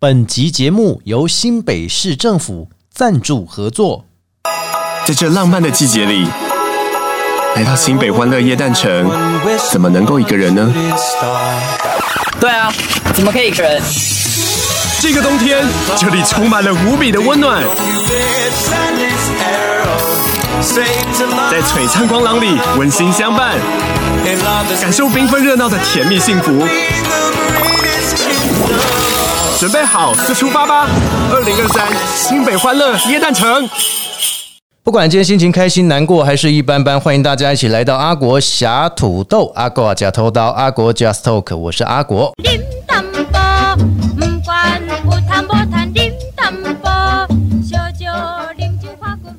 本集节目由新北市政府赞助合作。在这浪漫的季节里，来到新北欢乐夜诞城，怎么能够一个人呢？对啊，怎么可以一个人？这个冬天，这里充满了无比的温暖，在璀璨光廊里温馨相伴，感受缤纷热闹的甜蜜幸福。准备好就出发吧！二零二三新北欢乐耶诞城。不管今天心情开心、难过还是一般般，欢迎大家一起来到阿国侠土豆、阿国假偷刀、阿国 Just Talk，我是阿国。điểm tâm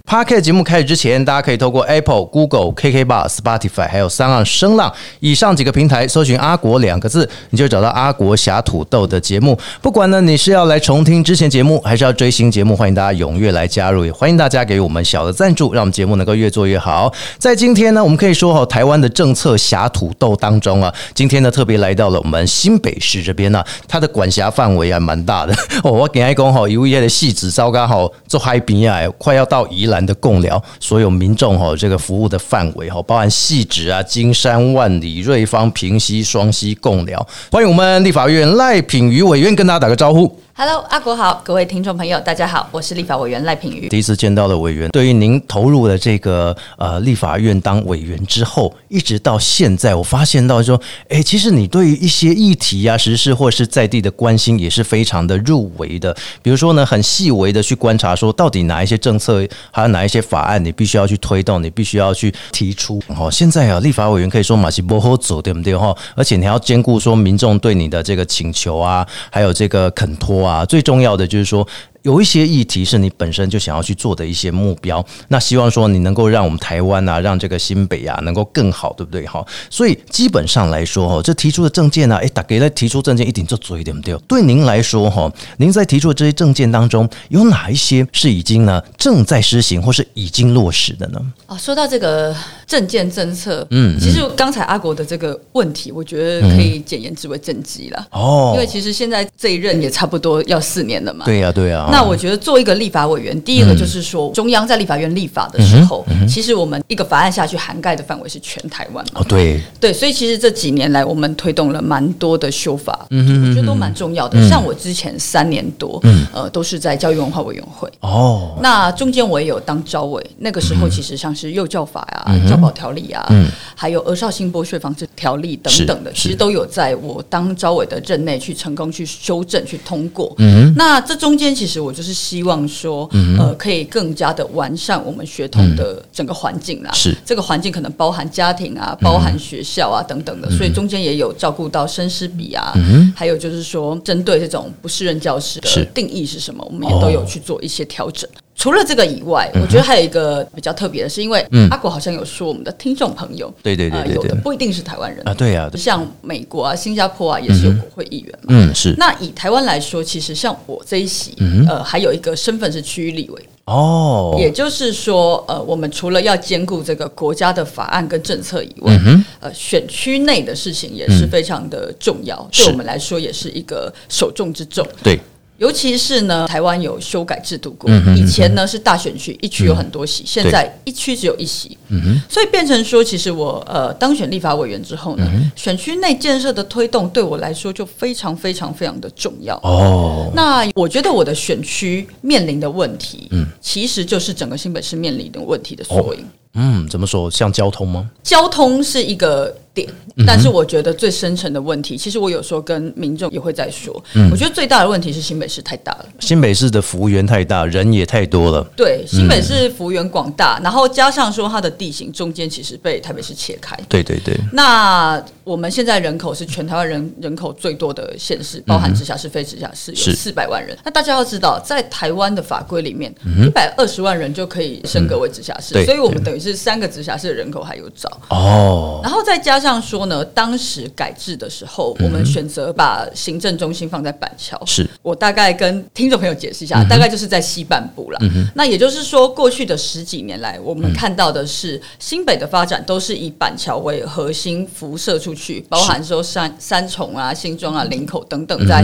p a r k 节目开始之前，大家可以透过 Apple、Google、KK Bar、Spotify 还有三岸声浪以上几个平台搜寻“阿国”两个字，你就找到阿国侠土豆的节目。不管呢你是要来重听之前节目，还是要追新节目，欢迎大家踊跃来加入，也欢迎大家给我们小的赞助，让我们节目能够越做越好。在今天呢，我们可以说哈，台湾的政策侠土豆当中啊，今天呢特别来到了我们新北市这边呢、它的管辖范围还蛮大的哦。我给爱讲哈，由于它的细致糟糕吼，做海边啊，快要到宜兰 的共寮，所有民众哈这个服务的范围哈，包含细致啊、金山、万里、瑞芳、平溪、双溪、共寮。欢迎我们立法院赖品妤委员跟大家打个招呼。Hello，阿国好，各位听众朋友，大家好，我是立法委员赖品妤。第一次见到的委员，对于您投入了这个呃立法院当委员之后，一直到现在，我发现到说，哎，其实你对于一些议题啊、时事或是在地的关心，也是非常的入围的。比如说呢，很细微的去观察说，到底哪一些政策，还有哪一些法案，你必须要去推动，你必须要去提出。哦，现在啊，立法委员可以说马西波后走，对不对？哈，而且你还要兼顾说民众对你的这个请求啊，还有这个恳托啊，啊最重要的就是说。有一些议题是你本身就想要去做的一些目标，那希望说你能够让我们台湾啊，让这个新北啊能够更好，对不对？哈，所以基本上来说，哈，这提出的证件呢、啊，哎，大家在提出证件一定就嘴对不对？对您来说，哈，您在提出的这些证件当中，有哪一些是已经呢正在施行或是已经落实的呢？啊，说到这个政见政策，嗯嗯，其实刚才阿国的这个问题，我觉得可以简言之为政绩啦。哦因为其实现在这一任也差不多要四年了嘛。对呀、对呀、那我觉得做一个立法委员，第一个就是说，中央在立法院立法的时候，其实我们一个法案下去涵盖的范围是全台湾嘛。哦，对，对，所以其实这几年来，我们推动了蛮多的修法，嗯我觉得都蛮重要的。像我之前三年多，呃，都是在教育文化委员会。哦，那中间我也有当招委，那个时候其实像是幼教法啊、嗯教保条例啊，还有儿少性剥削防治条例等等的，其实都有在我当招委的任内去成功去修正、去通过。嗯那这中间其实我就是希望说，呃，可以更加的完善我们学童的整个环境啦。嗯是。这个环境可能包含家庭啊，包含学校啊等等的，所以中间也有照顾到生师比啊，还有就是说针对这种不适任教师的定义是什么，我们也都有去做一些调整。除了这个以外，我觉得还有一个比较特别的是，因为阿国好像有说我们的听众朋友，对对对有的不一定是台湾人。啊，对呀、像美国啊、新加坡啊，也是有国会议员嘛。嗯，是。那以台湾来说，其实像我这一席，呃，还有一个身份是区域立委，哦，也就是说，呃，我们除了要兼顾这个国家的法案跟政策以外，呃，选区内的事情也是非常的重要，是。对我们来说也是一个首重之重。对，尤其是呢，台湾有修改制度过，嗯哼以前呢是大选区，一区有很多席，现在一区只有一席，所以变成说，其实我呃当选立法委员之后呢，选区内建设的推动对我来说就非常非常非常的重要。哦，那我觉得我的选区面临的问题，嗯，其实就是整个新北市面临的问题的缩影。嗯，怎么说？像交通吗？交通是一个点，但是我觉得最深层的问题，其实我有时候跟民众也会在说，我觉得最大的问题是新北市太大了。新北市的服务员太大，人也太多了。对，新北市服务员广大，然后加上说它的地形中间其实被台北市切开。对对对，那我们现在人口是全台湾人人口最多的县市，包含直辖市、非直辖市，是有四百万人。那大家要知道，在台湾的法规里面，一百二十万人就可以升格为直辖市，对所以我们等于是三个直辖市的人口还有找。哦，然后再加上说呢，当时改制的时候，我们选择把行政中心放在板桥。是我大概跟听众朋友解释一下，大概就是在西半部啦。那也就是说，过去的十几年来，我们看到的是新北的发展都是以板桥为核心辐射出去，包含说三三重啊、新庄啊、林口等等在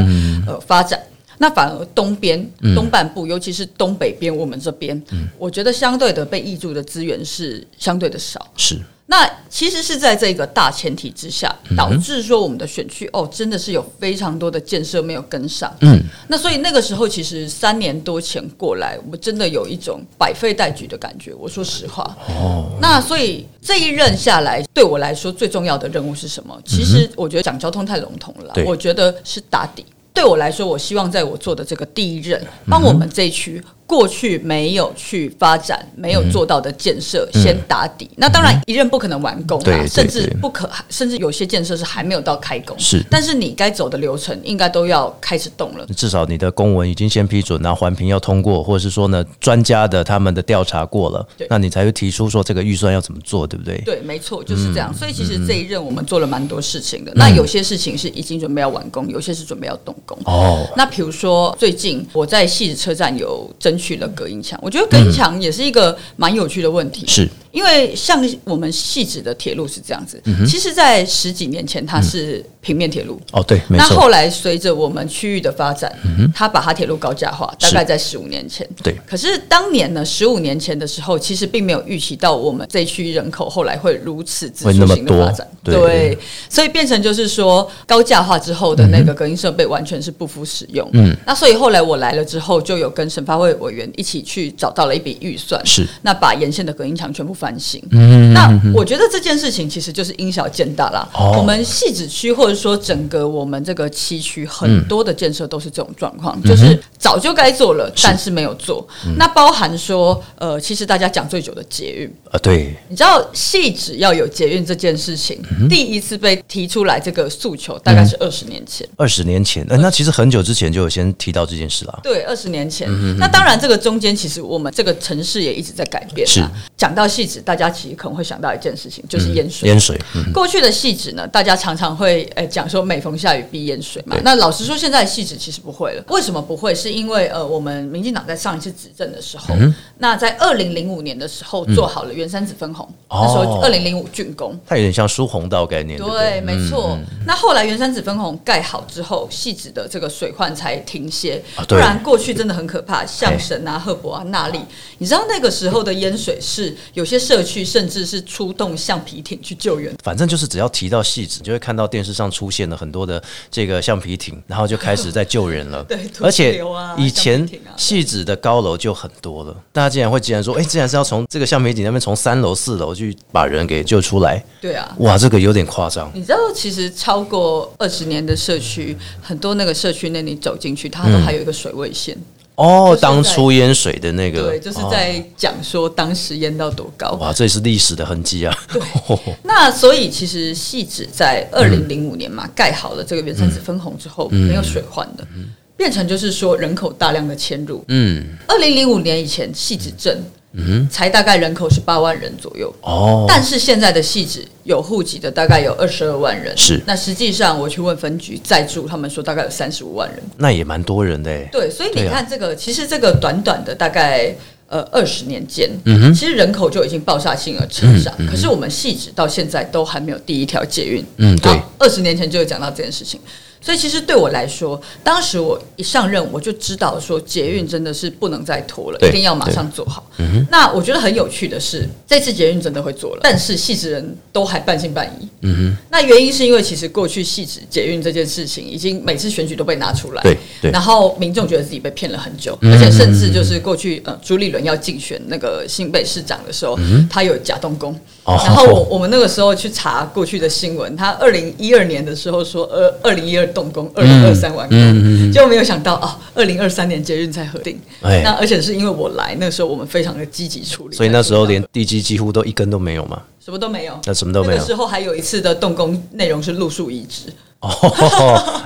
呃发展。那反而东边、东半部，尤其是东北边，我们这边，我觉得相对的被挹注的资源是相对的少。是那其实是在这个大前提之下，导致说我们的选区哦，真的是有非常多的建设没有跟上。嗯，那所以那个时候，其实三年多前过来，我真的有一种百废待举的感觉。我说实话。哦。那所以这一任下来，对我来说最重要的任务是什么？其实我觉得讲交通太笼统了，我觉得是打底。对我来说，我希望在我做的这个第一任，帮我们这一区过去没有去发展、没有做到的建设先打底。那当然，一任不可能完工啊，甚至不可，甚至有些建设是还没有到开工。是但是你该走的流程应该都要开始动了。至少你的公文已经先批准，然后环评要通过，或者是说呢，专家的他们的调查过了对，那你才会提出说这个预算要怎么做，对不对？对，没错，就是这样。嗯所以其实这一任我们做了蛮多事情的。那有些事情是已经准备要完工，有些是准备要动工。哦，那比如说，最近我在戏子车站有去了隔音墙，我觉得隔音墙也是一个蛮有趣的问题。是因为像我们细致的铁路是这样子，嗯其实，在十几年前它是平面铁路。哦，对，没那后来随着我们区域的发展，它把它铁路高架化，大概在十五年前。对。可是当年呢，十五年前的时候，其实并没有预期到我们这区人口后来会如此指数型的发展。对。所以变成就是说高架化之后的那个隔音设备完全是不敷使用。嗯，那所以后来我来了之后，就有跟审发会委员一起去找到了一笔预算，是。那把沿线的隔音墙全部翻新。嗯那我觉得这件事情其实就是因小见大啦。哦我们戏子区或者说整个我们这个七区很多的建设都是这种状况，就是早就该做了，但是没有做。那包含说，呃，其实大家讲最久的捷运，啊，对，你知道戏只要有捷运这件事情，第一次被提出来这个诉求，大概是二十年前。二十年前，呃，那其实很久之前就有先提到这件事了。对，二十年前。那当然，这个中间其实我们这个城市也一直在改变是啊。讲到戏子，大家其实可能会想到一件事情，就是淹水。淹水，嗯过去的戏子呢，大家常常会呃讲说每逢下雨必淹水嘛。那老实说，现在的戏子其实不会了。为什么不会？是因为呃，我们民进党在上一次执政的时候，嗯那在二零零五年的时候做好了原山子分洪，哦那时候二零零五竣工。它有点像疏洪道概念，对没错。那后来原山子分红盖好之后，细子的这个水患才停歇，不然过去真的很可怕。象神啊、赫伯啊、那利，你知道那个时候的淹水是有些社区甚至是出动橡皮艇去救援。反正就是只要提到细子，就会看到电视上出现了很多的这个橡皮艇，然后就开始在救人了。对而且啊以前戏子的高楼就很多了，大家竟然会竟然说，哎、竟然是要从这个橡皮艇那边从三楼、四楼去把人给救出来，对啊，哇，这个有点夸张。你知道，其实超过二十年的社区，很多那个社区那里走进去，它都还有一个水位线。哦当初淹水的那个，对，就是哦在讲说当时淹到多高。哇，这也是历史的痕迹啊。对 那所以其实戏子在二零零五年嘛、盖好了这个原生子分红之后，没有水患的，变成就是说人口大量的迁入。嗯，二零零五年以前，戏子镇嗯才大概人口是八万人左右。哦，但是现在的戏子有户籍的大概有二十二万人，是那实际上我去问分局在住，他们说大概有三十五万人。那也蛮多人的哎。对，所以你看这个，其实这个短短的大概呃二十年间，嗯其实人口就已经爆炸性而成长。可是我们细致到现在都还没有第一条捷运。嗯对二十年前就有讲到这件事情。所以其实对我来说，当时我一上任我就知道说捷运真的是不能再拖了，一定要马上做好。那我觉得很有趣的是，这次捷运真的会做了，但是细职人都还半信半疑。嗯那原因是因为其实过去细致捷运这件事情，已经每次选举都被拿出来，对对然后民众觉得自己被骗了很久，而且甚至就是过去呃朱立伦要竞选那个新北市长的时候，他有假动工。哦。然后我我们那个时候去查过去的新闻，他二零一二年的时候说，呃，二零一二动工，二零二三完工，结果没有想到啊，二零二三年捷运才核定。哎。那而且是因为我来，那个时候我们非常的积极处理，所以那时候连地基几乎都一根都没有嘛。什么都没有，那什么都没有。那个时候还有一次的动工内容是路树移植，哦，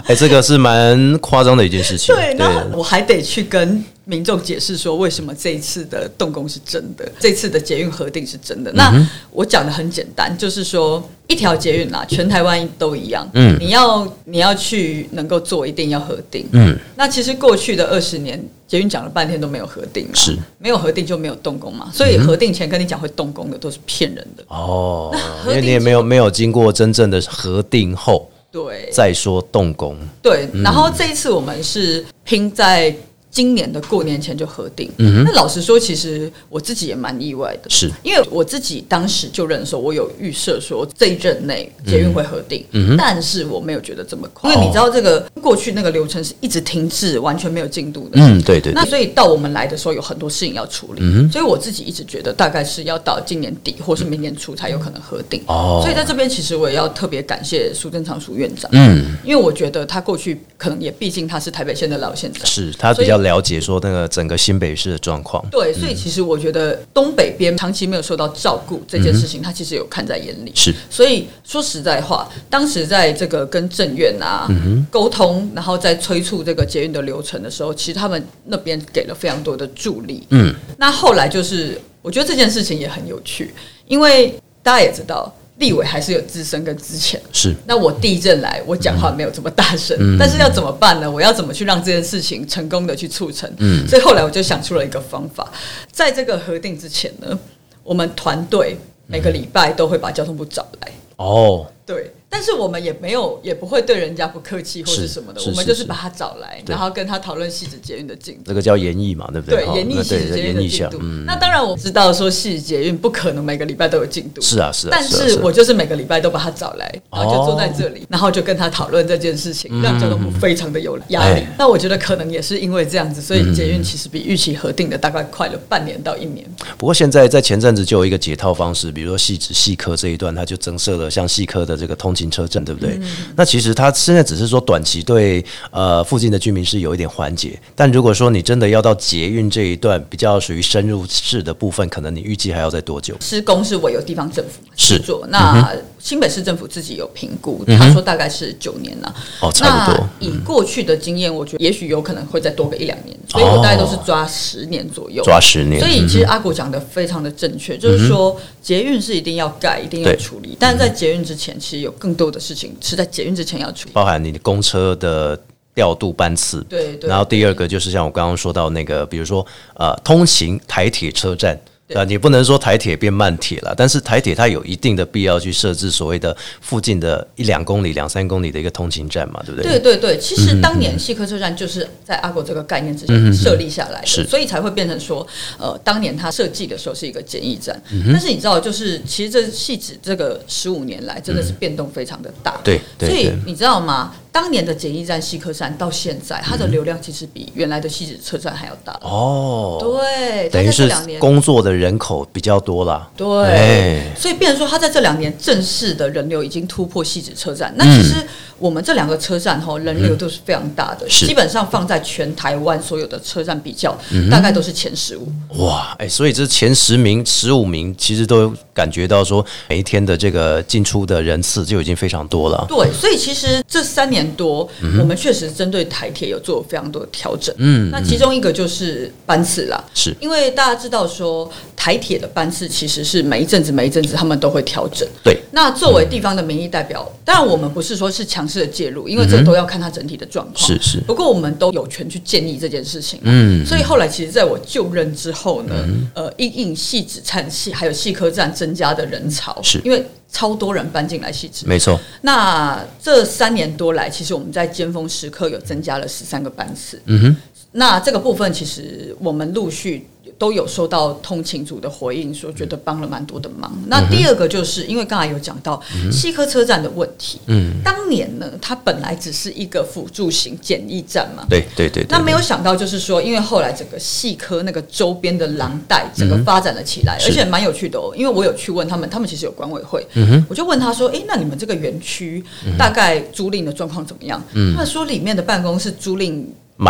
哎，这个是蛮夸张的一件事情。对，那我还得去跟民众解释说，为什么这一次的动工是真的，这次的捷运核定是真的。那我讲的很简单，就是说一条捷运啦，全台湾都一样。嗯你要你要去能够做，一定要核定。嗯，那其实过去的二十年，捷运讲了半天都没有核定嘛，是没有核定就没有动工嘛，所以核定前跟你讲会动工的都是骗人的。哦，因为你也没有没有经过真正的核定后，对再说动工。对，嗯然后这一次我们是拼在今年的过年前就核定。嗯那老实说，其实我自己也蛮意外的，是。因为我自己当时就认说，我有预设说这一任内捷运会核定，嗯但是我没有觉得这么快，因为你知道这个过去那个流程是一直停滞，完全没有进度的。嗯，对对那，所以到我们来的时候，有很多事情要处理，嗯所以我自己一直觉得大概是要到今年底或是明年初才有可能核定。哦。所以在这边其实我也要特别感谢苏贞昌苏院长，嗯，因为我觉得他过去可能也毕竟他是台北县的老县长，是他比较了解说那个整个新北市的状况。对，所以其实我觉得东北边长期没有受到照顾这件事情，他其实有看在眼里。是所以说实在话，当时在这个跟政院啊、沟通，然后在催促这个捷运的流程的时候，其实他们那边给了非常多的助力。嗯，那后来就是，我觉得这件事情也很有趣，因为大家也知道，立委还是有自身跟之前。是那我地震来，我讲话没有这么大声，但是要怎么办呢？我要怎么去让这件事情成功的去促成？嗯，所以后来我就想出了一个方法，在这个核定之前呢，我们团队每个礼拜都会把交通部找来，哦，对。但是我们也没有，也不会对人家不客气或是是什么的，我们就是把他找来，然后跟他讨论细致捷运的进度。这个叫演绎嘛，对不对？对，哦演绎细致捷运的进度。，嗯，那当然我知道说细致捷运不可能每个礼拜都有进度，是啊是啊但是我就是每个礼拜都把他找来，然后就坐在这哦里，然后就跟他讨论这件事情，让交通部非常的有压力哎。那我觉得可能也是因为这样子，所以捷运其实比预期核定的大概快了半年到一年。不过现在在前阵子就有一个解套方式，比如说细致细科这一段，它就增设了像细科的这个通勤车站，对不对？那其实它现在只是说短期对呃附近的居民是有一点缓解，但如果说你真的要到捷运这一段比较属于深入式的部分，可能你预计还要再多久？施工是委由地方政府是去做，那新北市政府自己有评估，他说大概是九年了。哦，差不多。以过去的经验，我觉得也许有可能会再多个一两年，所以我大概都是抓十年左右。抓十年，所以其实阿古讲的非常的正确，就是说捷运是一定要盖，一定要对处理，但是在捷运之前，其实有更多的事情是在捷运之前要处理。包含你的公车的调度班次，对对然后第二个就是像我刚刚说到那个，比如说呃，通勤台铁车站。对。啊，你不能说台铁变慢铁了，但是台铁它有一定的必要去设置所谓的附近的一两公里、两三公里的一个通勤站嘛，对不对？对对对，其实当年西科车站就是在阿国这个概念之下设立下来的，是所以才会变成说，呃，当年它设计的时候是一个简易站，嗯但是你知道，就是其实这细指这个十五年来真的是变动非常的大，对对所以你知道吗？当年的简易站西客站到现在，它的流量其实比原来的西子车站还要大，哦，对，等于是工作的人口比较多啦。对，哎。所以变成说，它在这两年正式的人流已经突破西子车站。嗯。那其实我们这两个车站哈，人流都是非常大的，是基本上放在全台湾所有的车站比较，嗯大概都是前十五。哇，哎，所以这前十名、十五名，其实都感觉到说每一天的这个进出的人次就已经非常多了。对，所以其实这三年多，嗯我们确实针对台铁有做非常多的调整。嗯，那其中一个就是班次啦，是因为大家知道说台铁的班次其实是每一阵子每一阵子他们都会调整。对，那作为地方的民意代表，当然我们不是说是强势的介入，因为这都要看他整体的状况。是是不过我们都有权去建议这件事情。嗯所以后来其实在我就任之后呢，呃，因应细指站系还有细科站增加的人潮，是因为超多人搬进来细指。没错，那这三年多来，其实我们在尖峰时刻有增加了十三个班次。嗯哼，那这个部分其实我们陆续都有收到通勤组的回应，说觉得帮了蛮多的忙。那第二个就是因为刚才有讲到西科车站的问题，嗯，当年呢，它本来只是一个辅助型简易站嘛。对对对对。那没有想到，就是说，因为后来整个细科那个周边的廊带整个发展了起来，而且蛮有趣的哦。因为我有去问他们，他们其实有管委会，我就问他说：“诶，那你们这个园区大概租赁的状况怎么样？”他们说里面的办公室租赁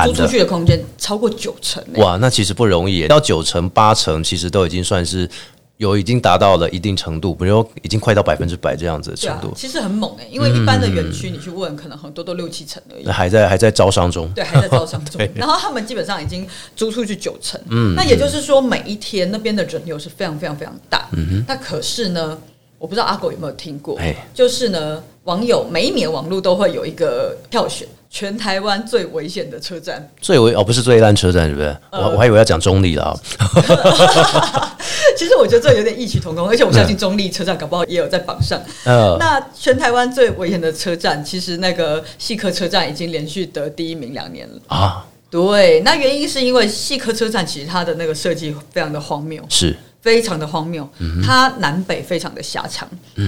租出去的空间超过九成、欸，哇，那其实不容易耶，到九成八成，其实都已经算是有已经达到了一定程度，比如说已经快到百分之百这样子的程度，，其实很猛哎、因为一般的园区你去问，可能很多都六七成而已那。还在还在招商中。对，还在招商 中。然后他们基本上已经租出去九成，嗯，那也就是说每一天那边的人流是非常非常非常大。嗯哼那可是呢，我不知道阿狗有没有听过哎，就是呢，网友每一年网络都会有一个票选全台湾最危险的车站，最危哦不是最烂车站，是不是？呃我我还以为要讲中立了啊。其实我觉得这有点异曲同工，而且我相信中立车站搞不好也有在榜上。呃，那全台湾最危险的车站，其实那个细科车站已经连续得第一名两年了。啊，对，那原因是因为细科车站其实它的那个设计非常的荒谬，是非常的荒谬，嗯它南北非常的狭长，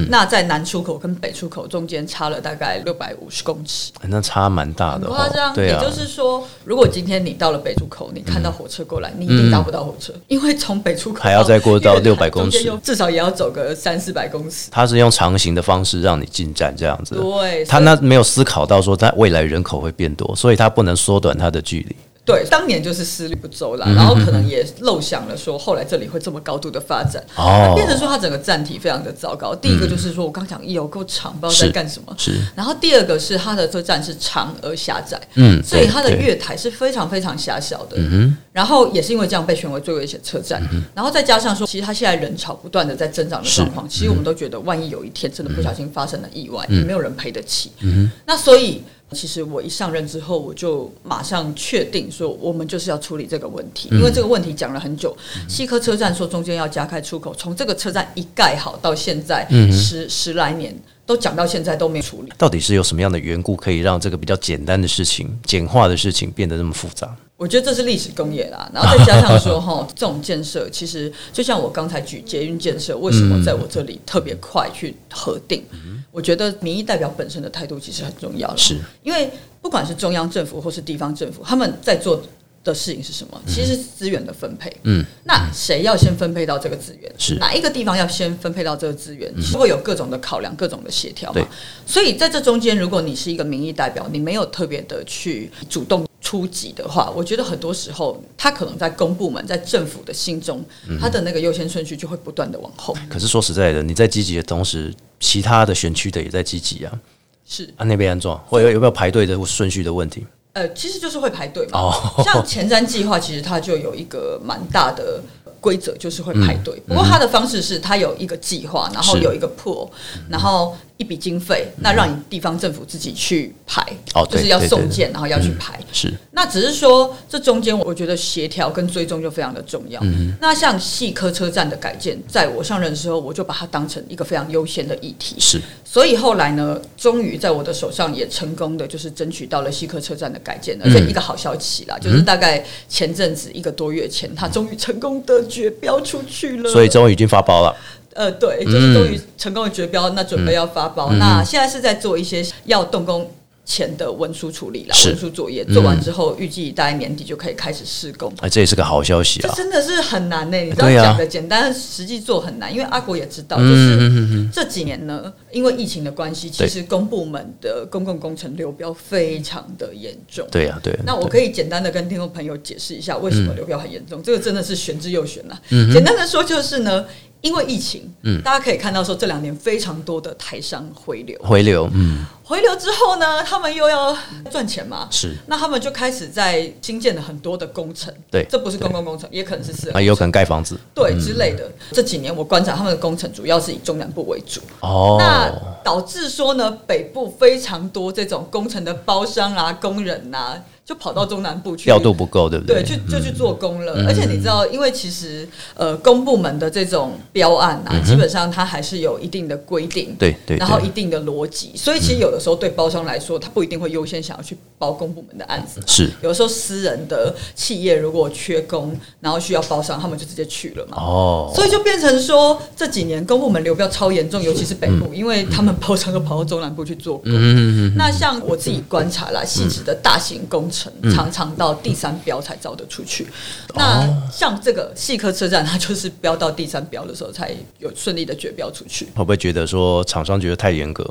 那在南出口跟北出口中间差了大概六百五十公尺。那差蛮大的哦，夸张，也就是说，如果今天你到了北出口，你看到火车过来，你一定搭不到火车，因为从北出口嗯还要再过到六百公尺中间又至少也要走个三四百公尺。它是用长行的方式让你进站这样子。对，他那没有思考到说，它未来人口会变多，所以它不能缩短它的距离。对当年就是思虑不周嗯啦，然后可能也漏想了说后来这里会这么高度的发展，哦。那变成说它整个站体非常的糟糕。第一个就是说我刚讲有够长，不知道在是干什么。是，然后第二个是它的车站是长而狭窄，嗯所以它的月台是非常非常狭小的。嗯然后也是因为这样被选为最危险车站，然后再加上说，其实它现在人潮不断的在增长的状况，其实我们都觉得，万一有一天真的不小心发生了意外，也没有人赔得起。嗯那所以，其实我一上任之后，我就马上确定说，我们就是要处理这个问题，因为这个问题讲了很久。西科车站说中间要加开出口，从这个车站一盖好到现在十十来年，都讲到现在都没有处理。到底是有什么样的缘故可以让这个比较简单的事情、简化的事情变得那么复杂？我觉得这是历史工业啦，然后再加上说哈，这种建设其实就像我刚才举捷运建设，为什么在我这里特别快去核定？我觉得民意代表本身的态度其实很重要了，是因为不管是中央政府或是地方政府，他们在做的事情是什么？其实是资源的分配。嗯，那谁要先分配到这个资源？是哪一个地方要先分配到这个资源？是会有各种的考量，各种的协调嘛。所以在这中间，如果你是一个民意代表，你没有特别的去主动出击的话，我觉得很多时候他可能在公部门、在政府的心中，他的那个优先顺序就会不断的往后。可是说实在的，你在积极的同时，其他的选区的也在积极啊。是，啊，那边安装会有有没有排队的顺序的问题？呃，其实就是会排队嘛。哦像前瞻计划，其实它就有一个蛮大的规则，就是会排嗯队。不过它的方式是，它有一个计划，然后有一个 pool，然后一笔经费，那让你地方政府自己去排，哦就是要送件，然后要去排。是那只是说，这中间我觉得协调跟追踪就非常的重要。嗯那像细科车站的改建，在我上任的时候，我就把它当成一个非常优先的议题。是，所以后来呢，终于在我的手上也成功的就是争取到了细科车站的改建，而且一个好消息啦，就是大概前阵子一个多月前，它终于成功的绝标出去了。所以终于已经发包了。呃，对，就是终于成功的绝标，那准备要发包，那现在是在做一些要动工。前的文书处理啦，文书作业做完之后，预计大概年底就可以开始施工。哎，这也是个好消息啊！这真的是很难呢、你知道讲的简单，实际做很难。因为阿国也知道，嗯就是这几年呢，因为疫情的关系，其对实公部门的公共工程流标非常的严重。对呀、对。那我可以简单的跟听众朋友解释一下，为什么流标很严重？这个真的是玄之又玄啦。嗯简单的说就是呢，因为疫情，嗯。大家可以看到说这两年非常多的台商回流，回流，嗯，回流之后呢，他们又要赚钱嘛，是。那他们就开始在新建了很多的工程，对。这不是公共工程，也可能是私人那也有可能盖房子。对之类的。这几年我观察他们的工程主要是以中南部为主，哦。那导致说呢，北部非常多这种工程的包商啊、工人啊，就跑到中南部去调度不够，对不对，对？就就去做工了。而且你知道，因为其实呃，公部门的这种标案啊，基本上它还是有一定的规定，对对对然后一定的逻辑，所以其实有的时候对包商来说，他不一定会优先想要去包公部门的案子。是有的时候私人的企业如果缺工，然后需要包商，他们就直接去了嘛。哦，所以就变成说，这几年公部门流标超严重，尤其是北嗯部，因为他们包商都跑到中南部去做工。嗯嗯嗯那像我自己观察啦，细致的大型工程，嗯常常到第三标才招得出去。哦那像这个细科车站，它就是标到第三标的时候，才有顺利的绝标出去。会不会觉得说厂商觉得太严格，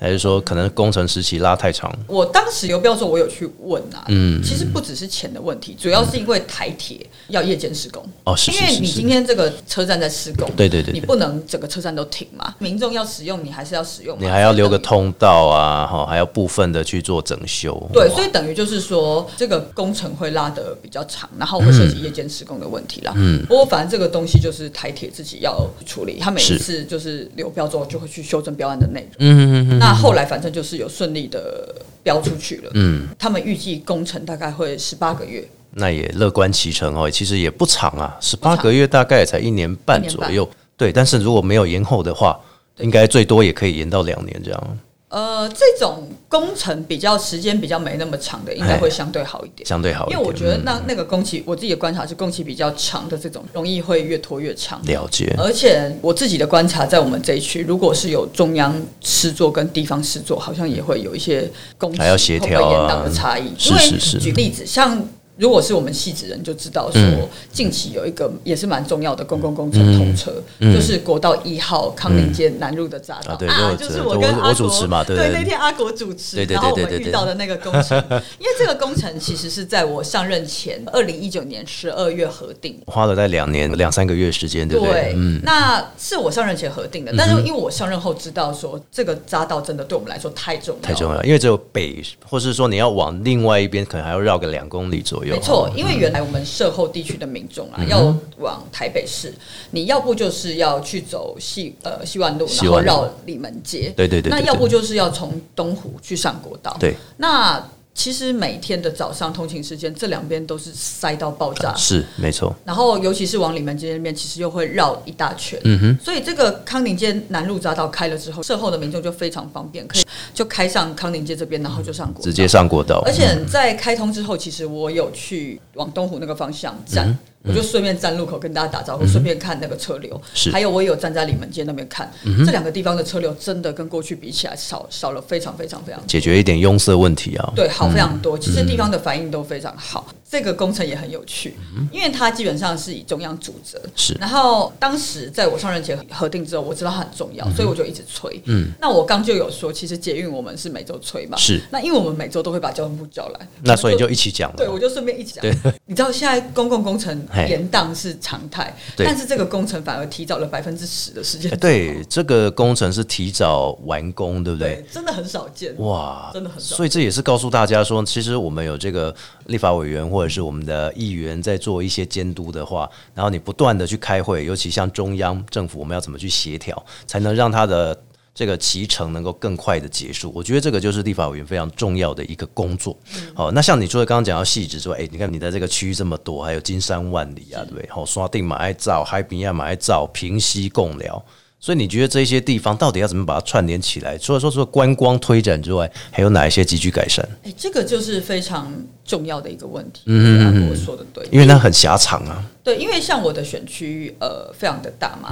还是说可能工程时期拉太长？我当时有标的时候，我有去问啊，嗯其实不只是钱的问题，主要是因为台铁要夜间施工。哦，是因为你今天这个车站在施工，对对对对你不能整个车站都停嘛，民众要使用，你还是要使用，你还要留个通道啊，哈，还要部分的去做整修。对，所以等于就是说，这个工程会拉得比较长，然后会涉及夜间施工的问题啦。嗯，不过反正这个东西就是台铁自己要处理，他每一次就是流标之后就会去修正标案的内容。嗯嗯嗯，那那后来反正就是有顺利的标出去了。嗯，他们预计工程大概会十八个月。那也乐观其成哦，其实也不长啊，十八个月大概也才一年半左右。对，但是如果没有延后的话，应该最多也可以延到两年这样，呃，这种工程比较时间比较没那么长的，应该会相对好一点。相对好一点。因为我觉得嗯那那个工期，我自己的观察是工期比较长的这种，容易会越拖越长。了解，而且我自己的观察，在我们这一区，如果是有中央施作跟地方施作，好像也会有一些工期还要协调啊的差异。是是是举例子，像如果是我们戏子人就知道嗯。说，近期有一个也是蛮重要的公共工程通车，就是国道一号康宁街南路的匝道。嗯。啊就是我我跟阿国主持嘛对对对。那天阿国主持，然后我们遇到的那个工程，因为这个工程其实是在我上任前，二零一九年十二月核定。花了在两年两三个月时间，对不对？嗯，那是我上任前核定的，但是因为我上任后知道说这个匝道真的对我们来说太重要，太重要，因为只有北，或是说你要往另外一边，可能还要绕个两公里左右。没错，因为原来我们社后地区的民众嗯啊，要往台北市，你要不就是要去走西呃西湾路，然后绕里门街，对对对对对那要不就是要从东湖去上国道，对，那其实每天的早上通勤时间，这两边都是塞到爆炸，是没错，然后尤其是往里面街那边，其实又会绕一大圈。嗯哼，所以这个康宁街南路匝道开了之后，售后的民众就非常方便，可以 就开上康宁街这边，然后就上国道。直接。上国道，而且在开通之后，其实我有去往东湖那个方向站，我就顺便站路口跟大家打招呼，顺便看那个车流。是还有我也有站在里门街那边看，这两个地方的车流真的跟过去比起来少少了非常非常非常多。解决一点拥塞问题啊。对，好非常多。其实地方的反应都非常好。这个工程也很有趣，因为它基本上是以中央主责。是然后当时在我上任前核定之后，我知道它很重要，所以我就一直催。嗯，那我刚就有说，其实捷运我们是每周催嘛。是。那因为我们每周都会把交通部叫来，那所以就一起讲了。对，我就顺便一起讲对。你知道现在公共工程嘿延宕是常态，但是这个工程反而提早了百分之十的时间哎。对，这个工程是提早完工，对不对对？，真的很少见。哇，真的很少所以这也是告诉大家说，其实我们有这个立法委员或者是我们的议员在做一些监督的话，然后你不断的去开会，尤其像中央政府，我们要怎么去协调，才能让他的这个脐程能够更快的结束？我觉得这个就是立法委员非常重要的一个工作。好、那像你除了刚刚讲到细致之外，哎、你看你的这个区域这么多，还有金山万里啊，对不对？好、刷定马爱造，海平亚马爱造，平西共寮。所以你觉得这些地方到底要怎么把它串联起来？除了说除了观光推展之外，还有哪一些急剧改善？哎，这个就是非常重要的一个问题。嗯我说的对，因为它很狭长啊，对，因为像我的选区呃非常的大嘛，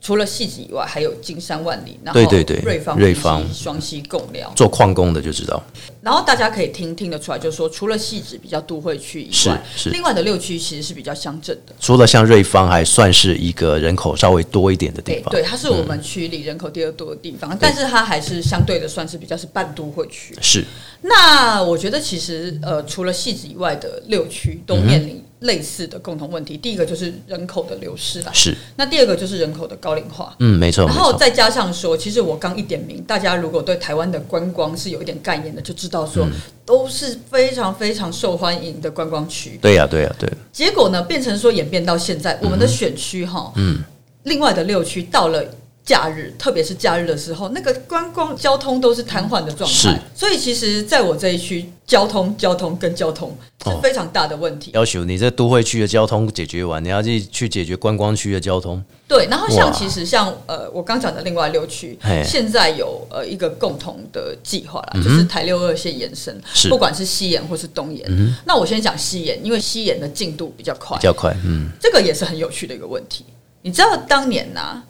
除了戏子以外，还有金山万里，然后对对对瑞芳、瑞芳双溪共寮，做矿工的就知道，然后大家可以听听得出来，就是说除了戏子比较都会区以外，是是另外的六区其实是比较乡镇的。除了像瑞芳，还算是一个人口稍微多一点的地方。对对，它是我们区里人口第二多的地方，但是它还是相对的算是比较是半都会区。是那我觉得其实呃，除了戏子以外的六区都面临类似的共同问题。第一个就是人口的流失啦，是，那第二个就是人口的高龄化。嗯，没错，没错，然后再加上说，其实我刚一点名，大家如果对台湾的观光是有一点概念的，就知道说都是非常非常受欢迎的观光区。对呀、对呀、对，结果呢，变成说演变到现在，我们的选区哈，嗯，另外的六区到了。假日，特别是假日的时候，那个观光交通都是瘫痪的状是。态，所以其实在我这一区，交通、交通跟交通是哦。非常大的问题。要求你这都会区的交通解决完，你要去去解决观光区的交通。对，然后像其实像呃，我刚讲的另外六区嘿，现在有呃一个共同的计划啦，就是台六二线延伸，是。不管是西延或是东延。那我先讲西延，因为西延的进度比较快。比，较快，嗯，这个也是很有趣的一个问题。你知道当年呐、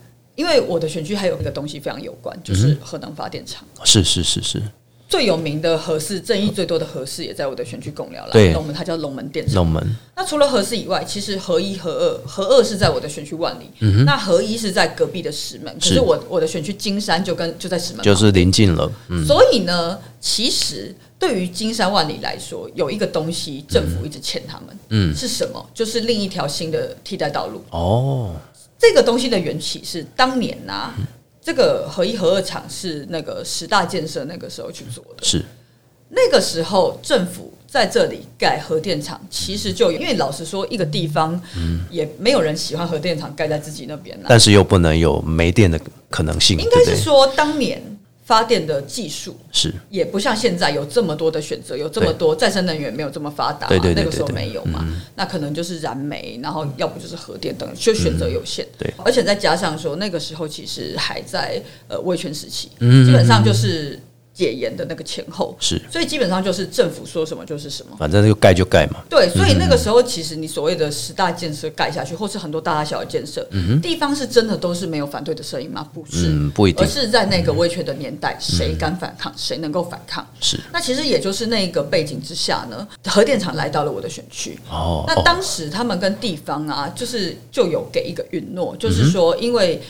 因为我的选区还有一个东西非常有关，就是核能发电厂。是是是是，最有名的核四，争议最多的核四也在我的选区共寮啦。对龙门它叫龙门电厂。龙门那除了核四以外，其实核一、核二，核二是在我的选区万里，那核一是在隔壁的石门。可是我我的选区金山就跟就在石门，就是临近了，嗯，所以呢，其实对于金山万里来说，有一个东西政府一直欠他们，嗯是什么？就是另一条新的替代道路。哦，这个东西的缘起是当年呐、这个核一、核二厂是那个十大建设那个时候去做的。是那个时候政府在这里盖核电厂，其实就因为老实说，一个地方也没有人喜欢核电厂盖在自己那边啊。但是又不能有没电的可能性，应？该是说，当年发电的技术是。也不像现在有这么多的选择，有这么多再生能源没有这么发达嘛，对对对那个时候没有嘛，那可能就是燃煤，然后要不就是核电等，就选择有限。对。而且再加上说那个时候其实还在呃威权时期，嗯基本上就是解严的那个前后，是，所以基本上就是政府说什么就是什么。反正就盖就盖嘛。对，所以那个时候其实你所谓的十大建设盖下去，或是很多大大小小的建设，地方是真的都是没有反对的声音吗？不是，嗯不一定而是在那个威权的年代，谁敢反抗，谁能够反抗？是那其实也就是那个背景之下呢，核电厂来到了我的选区。哦，那哦当时他们跟地方啊，就是就有给一个允诺，嗯就是说，因为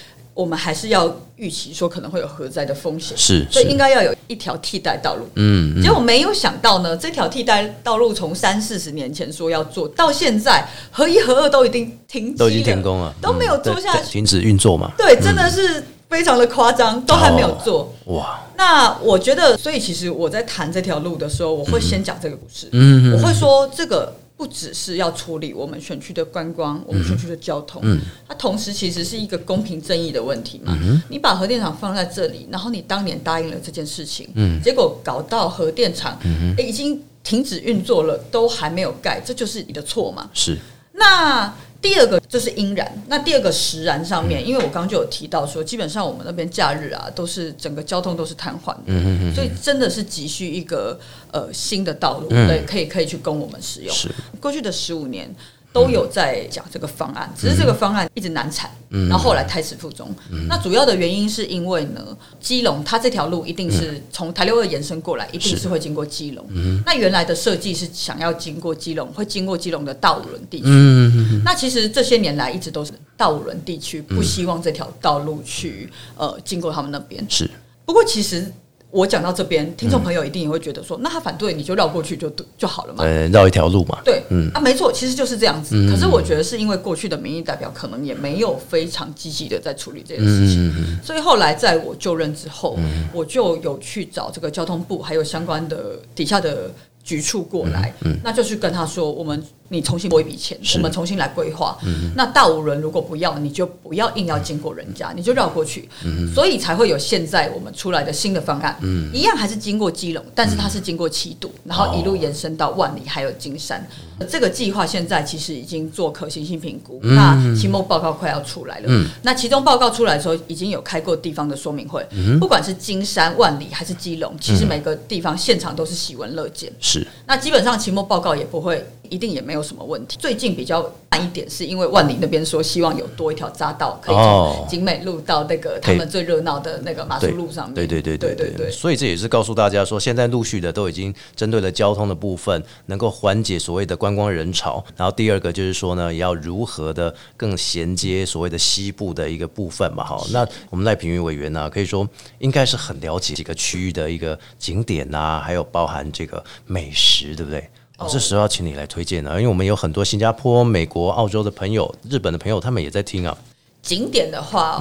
我们还是要预期说可能会有核灾的风险，是是所以应该要有一条替代道路。嗯嗯结果没有想到呢，这条替代道路从三四十年前说要做到现在，核一核二都已经停机都已经停工了，都没有嗯做下去。对停止运作嘛。对，真的是非常的夸张，都还没有做。哇，那我觉得，所以其实我在谈这条路的时候，我会先讲这个故事。嗯嗯我会说这个。不只是要处理我们选区的观光，我们选区的交通，嗯。它同时其实是一个公平正义的问题嘛。你把核电厂放在这里，然后你当年答应了这件事情，嗯。结果搞到核电厂、欸已经停止运作了，都还没有盖，这就是你的错嘛。是。那第二个就是阴燃，那第二个实燃上面，因为我刚刚就有提到说，基本上我们那边假日啊，都是整个交通都是瘫痪的，所以真的是急需一个呃新的道路，对，可以可以去供我们使用。是过去的十五年。都有在讲这个方案，只是这个方案一直难产，然后后来胎死腹中。那主要的原因是因为呢，基隆它这条路一定是从台六二延伸过来，一定是会经过基隆。那原来的设计是想要经过基隆，会经过基隆的道武仑地区。嗯那其实这些年来一直都是道武仑地区不希望这条道路去呃经过他们那边。是。不过其实我讲到这边，听众朋友一定也会觉得说，那他反对你就绕过去就就好了嘛。呃绕一条路嘛。对，嗯。啊，没错，其实就是这样子。可是我觉得是因为过去的民意代表可能也没有非常积极的在处理这件事情，所以后来在我就任之后，我就有去找这个交通部还有相关的底下的局处过来，那就去跟他说，我们你重新拨一笔钱，我们重新来规划。那大五轮如果不要，你就不要硬要经过人家，你就绕过去，所以才会有现在我们出来的新的方案，一样还是经过基隆，但是它是经过七度，然后一路延伸到万里还有金山。这个计划现在其实已经做可行性评估，那期末报告快要出来了。那其中报告出来的时候，已经有开过地方的说明会，不管是金山、万里还是基隆，其实每个地方现场都是喜闻乐见。是。那基本上期末报告也不会，一定也没有什么问题。最近比较慢一点，是因为万里那边说希望有多一条匝道，可以哦从景美路到那个他们最热闹的那个马术路上面。对对对对对对所以这也是告诉大家说，现在陆续的都已经针对了交通的部分，能够缓解所谓的观光人潮。然后第二个就是说呢，也要如何的更衔接所谓的西部的一个部分嘛。哈，那我们赖品妤委员呢，可以说应该是很了解几个区域的一个景点啊，还有包含这个美食，对不对？哦，这时候要请你来推荐啊，因为我们有很多新加坡、美国、澳洲的朋友、日本的朋友，他们也在听啊。景点的话、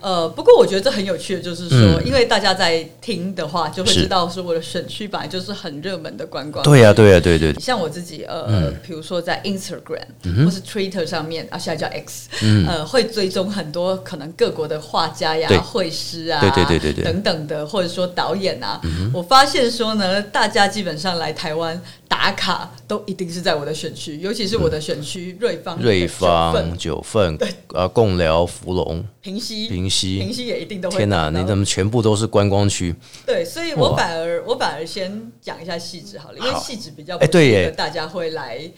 呃，不过我觉得这很有趣的，就是说，因为大家在听的话，就会知道说我的选区本来就是很热门的观光。对呀、对呀、对对对，像我自己，呃，嗯。比如说在 Instagram、或是 Twitter 上面啊，现在叫 X，、呃，嗯会追踪很多可能各国的画家呀对、绘师啊，对对对对对。嗯等等的，或者说导演啊。我发现说呢，大家基本上来台湾打卡都一定是在我的选区，尤其是我的选区瑞芳、瑞九芳、份九份、呃，贡寮、福隆、平西、平西。平西也一定都会。天哪，你怎么全部都是观光区？对，所以我反而我反而先讲一下细致好了，因为好。细致比较哎对耶。大家会来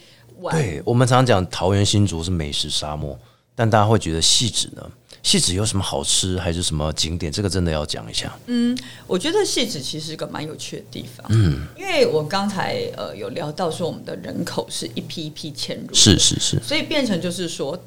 玩。对我们常常讲桃园新竹是美食沙漠，但大家会觉得细致呢？细子有什么好吃，还是什么景点？这个真的要讲一下。嗯我觉得戏子其实是个蛮有趣的地方，嗯，因为我刚才呃有聊到说我们的人口是一批一批迁入，是，是是，所以变成就是说，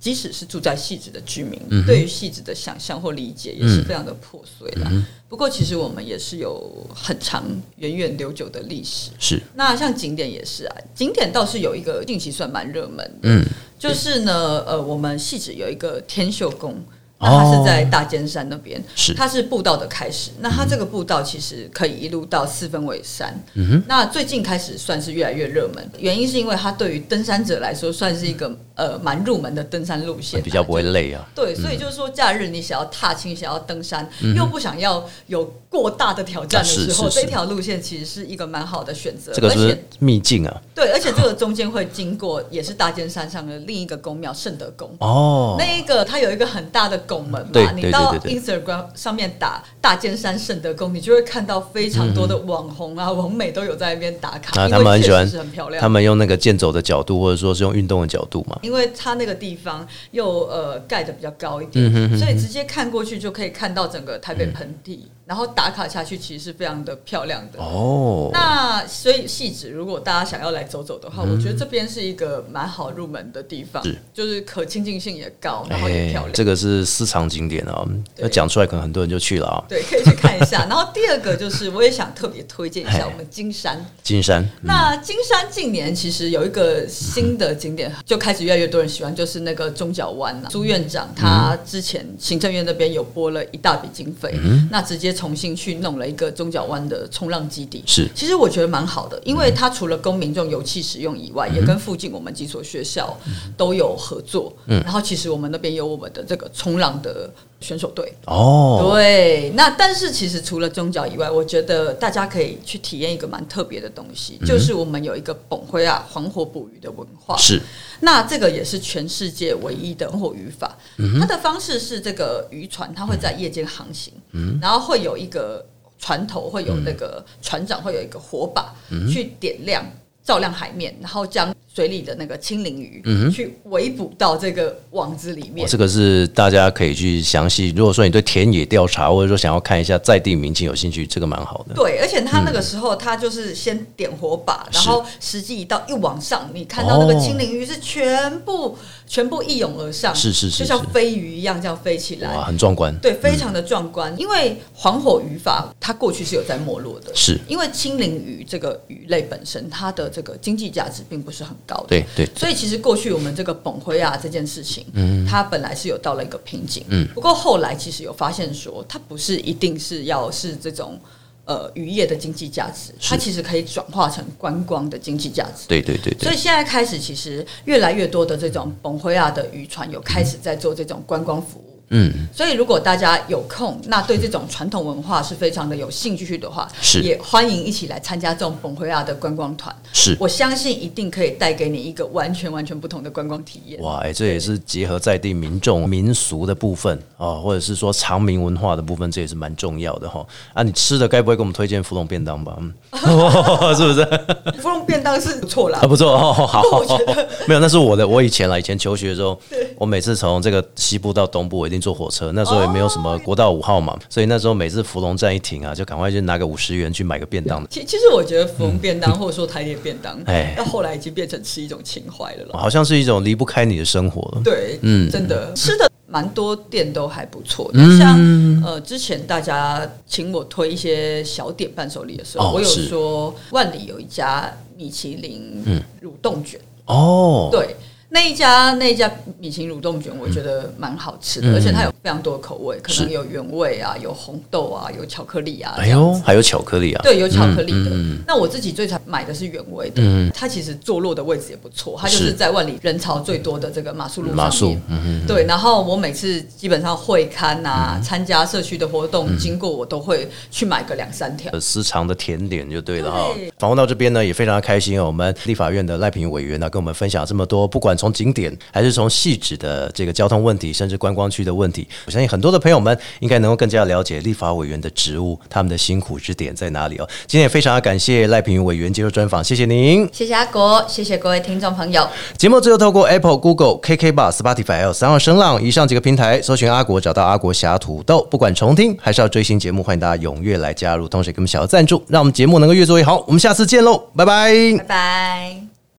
即使是住在戏子的居民，嗯对于戏子的想象或理解也是非常的破碎的。不过其实我们也是有很长源远流久的历史。是那像景点也是啊，景点倒是有一个近期算蛮热门的，嗯，就是呢，呃，我们戏子有一个天秀宫。那它是在大尖山那边，是它是步道的开始。那它这个步道其实可以一路到四分尾山。嗯哼，那最近开始算是越来越热门，原因是因为它对于登山者来说算是一个呃蛮入门的登山路线，比较不会累啊。对，所以就是说，假日你想要踏青、想要登山，又不想要有过大的挑战的时候，这条路线其实是一个蛮好的选择。这个是秘境啊？对，而且这个中间会经过也是大尖山上的另一个宫庙圣德宫。哦，那一个它有一个很大的拱门嘛，对对你到 Instagram 上面打大尖山圣德宫，你就会看到非常多的网红啊、网美都有在那边打卡，啊，他们很喜欢是很漂亮。他们用那个健走的角度，或者说是用运动的角度嘛。因为它那个地方又呃盖的比较高一嗯点，所以直接看过去就可以看到整个台北盆地，然后打卡下去其实是非常的漂亮的。哦，那所以细致，如果大家想要来走走的话，我觉得这边是一个蛮好入门的地方嗯是，就是可亲近性也高，然后也漂亮。哎这个是私藏景点啊，要讲出来可能很多人就去了啊。对，可以去看一下。然后第二个就是，我也想特别推荐一下我们金山。金山，那金山近年其实有一个新的景点，就开始越来越多人喜欢，就是那个中角湾啊。朱院长他之前行政院那边有拨了一大笔经费，嗯那直接重新去弄了一个中角湾的冲浪基地。是其实我觉得蛮好的，因为它除了供民众油气使用以外，也跟附近我们几所学校都有合作。嗯然后其实我们那边有我们的这个冲浪的选手队。哦，对，那但是其实除了宗教以外，我觉得大家可以去体验一个蛮特别的东西，就是我们有一个本灰啊黄火捕鱼的文化。是那这个也是全世界唯一的火渔法。它的方式是这个渔船它会在夜间航行，然后会有一个船头会有那个船长会有一个火把去点亮。照亮海面，然后将水里的那个青鳞鱼、嗯去围捕到这个网子里面。哦这个是大家可以去详细。如果说你对田野调查，或者说想要看一下在地民情有兴趣，这个蛮好的。对，而且他那个时候他就是先点火把，然后实际一到一往上，你看到那个青鳞鱼是全部全部一涌而上，是是是就像飞鱼一样这样飞起来。哇，很壮观。对，非常的壮观。因为黄火鱼法，它过去是有在没落的，是因为青鳞鱼这个鱼类本身，它的这个经济价值并不是很高的。对对，所以其实过去我们这个崩灰啊这件事情，嗯，它本来是有到了一个瓶颈，嗯不过后来其实有发现说，它不是一定是要是这种呃渔业的经济价值，它其实可以转化成观光的经济价值。对对对对，所以现在开始，其实越来越多的这种本灰啊的渔船有开始在做这种观光服务。嗯，所以如果大家有空，那对这种传统文化是非常的有兴趣的话，是也欢迎一起来参加这种本灰啊的观光团。是我相信一定可以带给你一个完全完全不同的观光体验。哇，哎、这也是结合在地民众民俗的部分哦，或者是说长明文化的部分，这也是蛮重要的哈。啊，你吃的该不会给我们推荐芙蓉便当吧？嗯，是不是？芙蓉便当是不错啦啊，，不错哦，好好好 我觉得没有，那是我的。我以前啦，以前求学的时候，我每次从这个西部到东部，我一定坐火车。那时候也没有什么国道五号嘛，所以那时候每次芙蓉站一停啊，就赶快就拿个五十元去买个便当。其其实我觉得芙蓉便当或者说台铁便当，哎到后来已经变成是一种情怀了啦。好像是一种离不开你的生活了。对，嗯真的吃的蛮多店都还不错的，嗯像呃之前大家请我推一些小点伴手礼的时候，我有说万里有一家米其林乳冻卷，哦，对。那一家那一家米其林蠕动卷，我觉得蛮好吃的，嗯而且它有非常多的口味，可能有原味啊，有红豆啊，有巧克力啊，哎呦。还有巧克力啊！对，有巧克力的。那我自己最常买的是原味的，嗯它其实坐落的位置也不错，它就是是在万里人潮最多的这个马术路马术上面。嗯对，然后我每次基本上会刊啊，参加社区的活动，经过我都会去买个两三条。呃私藏的甜点就对了哈对。访问到这边呢，也非常的开心哦。我们立法院的赖品委员呢，跟我们分享这么多，不管从景点还是从细致的这个交通问题，甚至观光区的问题，我相信很多的朋友们应该能够更加了解立法委员的职务，他们的辛苦之点在哪里哦。今天也非常的感谢赖品委员接受专访，谢谢您。谢谢阿国，谢谢各位听众朋友。节目最后透过 Apple、Google、KK Bar、Spotify 还有三号声浪以上几个平台搜寻阿国，找到阿国侠土豆。不管重听还是要追新节目，欢迎大家踊跃来加入，同时给我们小额赞助，让我们节目能够越做越好。我们下次见喽，拜拜拜拜。